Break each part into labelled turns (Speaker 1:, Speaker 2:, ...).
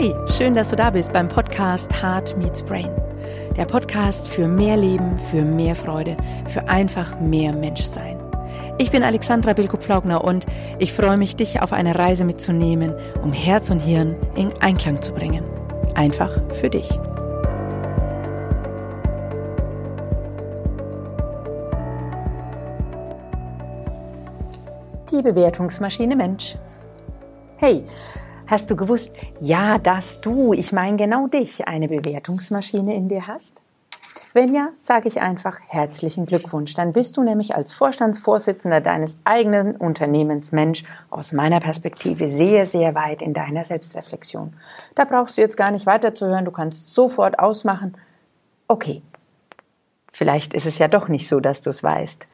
Speaker 1: Hey, schön, dass du da bist beim Podcast Heart Meets Brain. Der Podcast für mehr Leben, für mehr Freude, für einfach mehr Menschsein. Ich bin Alexandra Bilko-Pflaugner und ich freue mich, dich auf eine Reise mitzunehmen, um Herz und Hirn in Einklang zu bringen. Einfach für dich. Die Bewertungsmaschine Mensch. Hey, Hast du gewusst, ja, dass du, ich meine genau dich, eine Bewertungsmaschine in dir hast? Wenn ja, sage ich einfach herzlichen Glückwunsch. Dann bist du nämlich als Vorstandsvorsitzender deines eigenen Unternehmens Mensch aus meiner Perspektive sehr, sehr weit in deiner Selbstreflexion. Da brauchst du jetzt gar nicht weiterzuhören. Du kannst sofort ausmachen. Okay. Vielleicht ist es ja doch nicht so, dass du es weißt.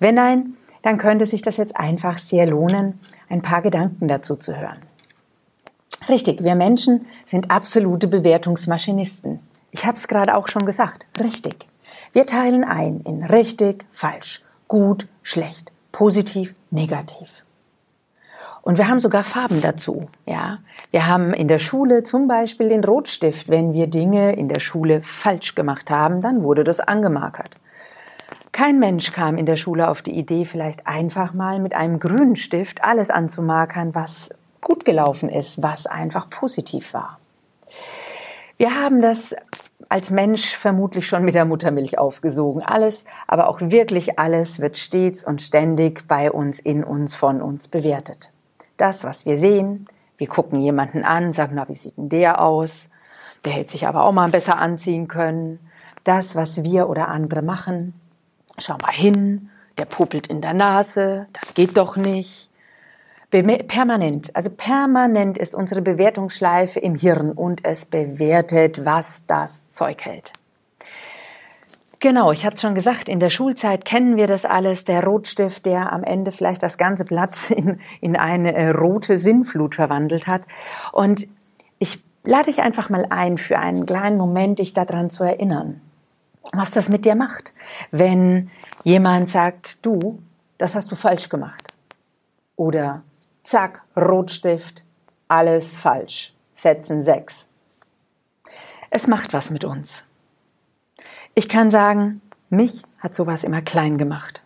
Speaker 1: Wenn nein, dann könnte sich das jetzt einfach sehr lohnen, ein paar Gedanken dazu zu hören. Richtig, wir Menschen sind absolute Bewertungsmaschinisten. Ich habe es gerade auch schon gesagt. Richtig. Wir teilen ein in richtig, falsch, gut, schlecht, positiv, negativ. Und wir haben sogar Farben dazu. Ja, wir haben in der Schule zum Beispiel den Rotstift. Wenn wir Dinge in der Schule falsch gemacht haben, dann wurde das angemarkert. Kein Mensch kam in der Schule auf die Idee, vielleicht einfach mal mit einem grünen Stift alles anzumarkern, was gut gelaufen ist, was einfach positiv war. Wir haben das als Mensch vermutlich schon mit der Muttermilch aufgesogen. Alles, aber auch wirklich alles wird stets und ständig bei uns, in uns, von uns bewertet. Das, was wir sehen, wir gucken jemanden an, sagen, na, wie sieht denn der aus? Der hätte sich aber auch mal besser anziehen können. Das, was wir oder andere machen, schau mal hin, der puppelt in der Nase, das geht doch nicht. Permanent, also permanent ist unsere Bewertungsschleife im Hirn und es bewertet, was das Zeug hält. Genau, ich hatte schon gesagt, in der Schulzeit kennen wir das alles, der Rotstift, der am Ende vielleicht das ganze Blatt in, in eine äh, rote Sinnflut verwandelt hat. Und ich lade dich einfach mal ein, für einen kleinen Moment dich daran zu erinnern, was das mit dir macht, wenn jemand sagt, du, das hast du falsch gemacht. Oder zack, Rotstift, alles falsch. Setzen sechs. Es macht was mit uns. Ich kann sagen, mich hat sowas immer klein gemacht.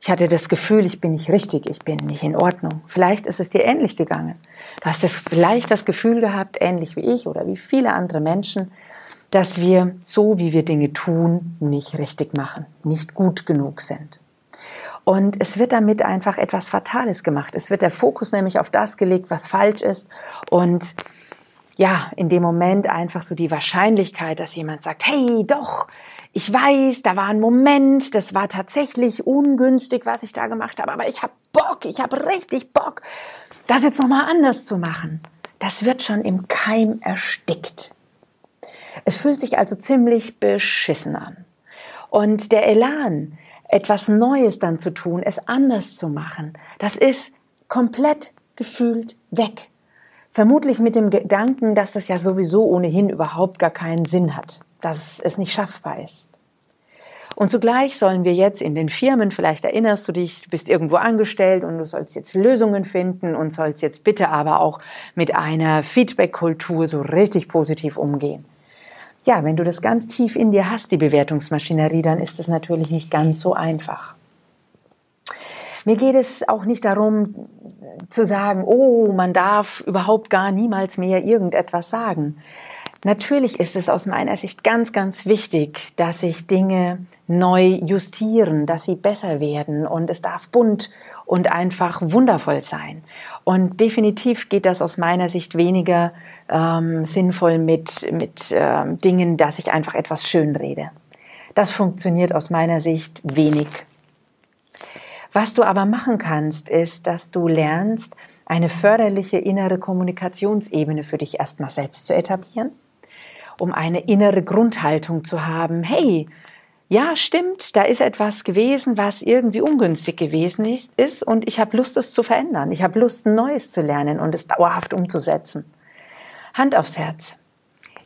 Speaker 1: Ich hatte das Gefühl, ich bin nicht richtig, ich bin nicht in Ordnung. Vielleicht ist es dir ähnlich gegangen. Du hast das, vielleicht das Gefühl gehabt, ähnlich wie ich oder wie viele andere Menschen, dass wir so, wie wir Dinge tun, nicht richtig machen, nicht gut genug sind. Und es wird damit einfach etwas Fatales gemacht. Es wird der Fokus nämlich auf das gelegt, was falsch ist. Und ja, in dem Moment einfach so die Wahrscheinlichkeit, dass jemand sagt, hey, doch, ich weiß, da war ein Moment, das war tatsächlich ungünstig, was ich da gemacht habe, aber ich habe Bock, ich habe richtig Bock, das jetzt nochmal anders zu machen. Das wird schon im Keim erstickt. Es fühlt sich also ziemlich beschissen an. Und der Elan, etwas Neues dann zu tun, es anders zu machen, das ist komplett gefühlt weg. Vermutlich mit dem Gedanken, dass das ja sowieso ohnehin überhaupt gar keinen Sinn hat, dass es nicht schaffbar ist. Und zugleich sollen wir jetzt in den Firmen, vielleicht erinnerst du dich, du bist irgendwo angestellt und du sollst jetzt Lösungen finden und sollst jetzt bitte aber auch mit einer Feedback-Kultur so richtig positiv umgehen ja, wenn du das ganz tief in dir hast, die Bewertungsmaschinerie, dann ist es natürlich nicht ganz so einfach. Mir geht es auch nicht darum zu sagen, oh, man darf überhaupt gar niemals mehr irgendetwas sagen. Natürlich ist es aus meiner Sicht ganz, ganz wichtig, dass sich Dinge neu justieren, dass sie besser werden und es darf bunt und einfach wundervoll sein. Und definitiv geht das aus meiner Sicht weniger ähm, sinnvoll mit, mit ähm, Dingen, dass ich einfach etwas schön rede. Das funktioniert aus meiner Sicht wenig. Was du aber machen kannst, ist, dass du lernst, eine förderliche innere Kommunikationsebene für dich erstmal selbst zu etablieren um eine innere Grundhaltung zu haben. Hey, ja, stimmt, da ist etwas gewesen, was irgendwie ungünstig gewesen ist und ich habe Lust, es zu verändern. Ich habe Lust, Neues zu lernen und es dauerhaft umzusetzen. Hand aufs Herz.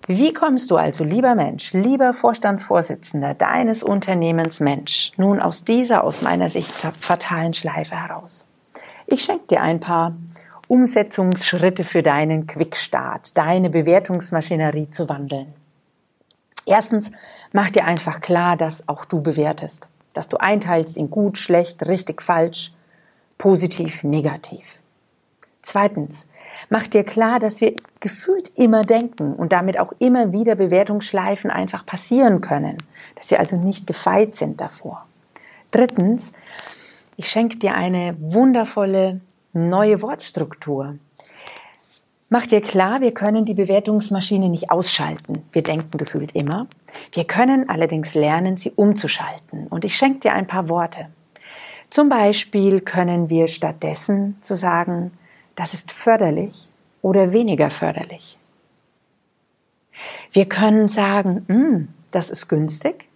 Speaker 1: Wie kommst du also, lieber Mensch, lieber Vorstandsvorsitzender deines Unternehmens Mensch, nun aus dieser aus meiner Sicht fatalen Schleife heraus? Ich schenke dir ein paar Umsetzungsschritte für deinen Quickstart, deine Bewertungsmaschinerie zu wandeln. Erstens, mach dir einfach klar, dass auch du bewertest, dass du einteilst in gut, schlecht, richtig, falsch, positiv, negativ. Zweitens, mach dir klar, dass wir gefühlt immer denken und damit auch immer wieder Bewertungsschleifen einfach passieren können, dass wir also nicht gefeit sind davor. Drittens, ich schenke dir eine wundervolle neue Wortstruktur. Mach dir klar, wir können die Bewertungsmaschine nicht ausschalten. Wir denken gefühlt immer. Wir können allerdings lernen, sie umzuschalten. Und ich schenke dir ein paar Worte. Zum Beispiel können wir stattdessen zu sagen, das ist förderlich oder weniger förderlich. Wir können sagen, hm, das ist günstig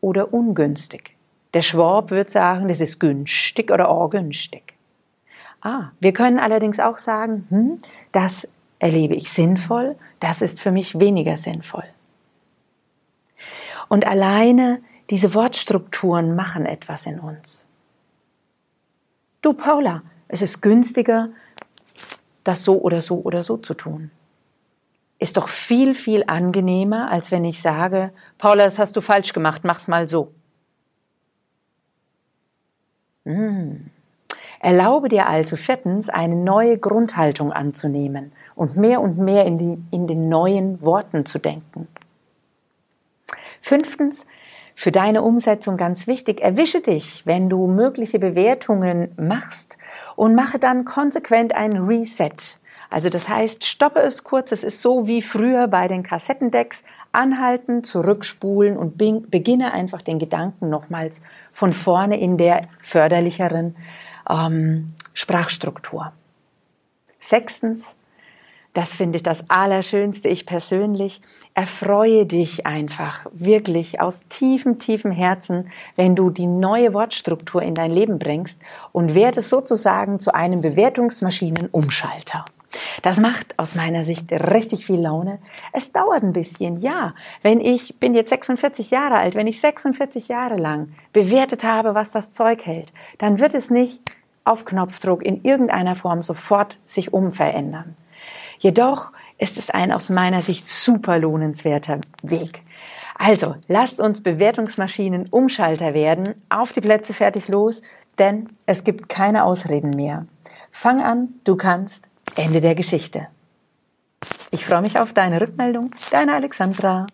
Speaker 1: oder ungünstig. Der Schwab wird sagen, das ist günstig oder auch günstig. Ah, wir können allerdings auch sagen, hm, das erlebe ich sinnvoll, das ist für mich weniger sinnvoll. Und alleine diese Wortstrukturen machen etwas in uns. Du Paula, es ist günstiger, das so oder so oder so zu tun. Ist doch viel, viel angenehmer, als wenn ich sage, Paula, das hast du falsch gemacht, mach's mal so. Hm. Erlaube dir also viertens, eine neue Grundhaltung anzunehmen und mehr und mehr in, die, in den neuen Worten zu denken. Fünftens, für deine Umsetzung ganz wichtig, erwische dich, wenn du mögliche Bewertungen machst und mache dann konsequent ein Reset. Also das heißt, stoppe es kurz. Es ist so wie früher bei den Kassettendecks. Anhalten, zurückspulen und beginne einfach den Gedanken nochmals von vorne in der förderlicheren ähm, Sprachstruktur. Sechstens, das finde ich das Allerschönste, ich persönlich, erfreue dich einfach wirklich aus tiefem, tiefem Herzen, wenn du die neue Wortstruktur in dein Leben bringst und werde sozusagen zu einem Bewertungsmaschinenumschalter. Das macht aus meiner Sicht richtig viel Laune. Es dauert ein bisschen, ja. Wenn ich bin jetzt 46 Jahre alt, wenn ich 46 Jahre lang bewertet habe, was das Zeug hält, dann wird es nicht auf Knopfdruck in irgendeiner Form sofort sich umverändern. Jedoch ist es ein aus meiner Sicht super lohnenswerter Weg. Also, lasst uns Bewertungsmaschinen Umschalter werden. Auf die Plätze fertig los, denn es gibt keine Ausreden mehr. Fang an, du kannst. Ende der Geschichte. Ich freue mich auf deine Rückmeldung. Deine Alexandra.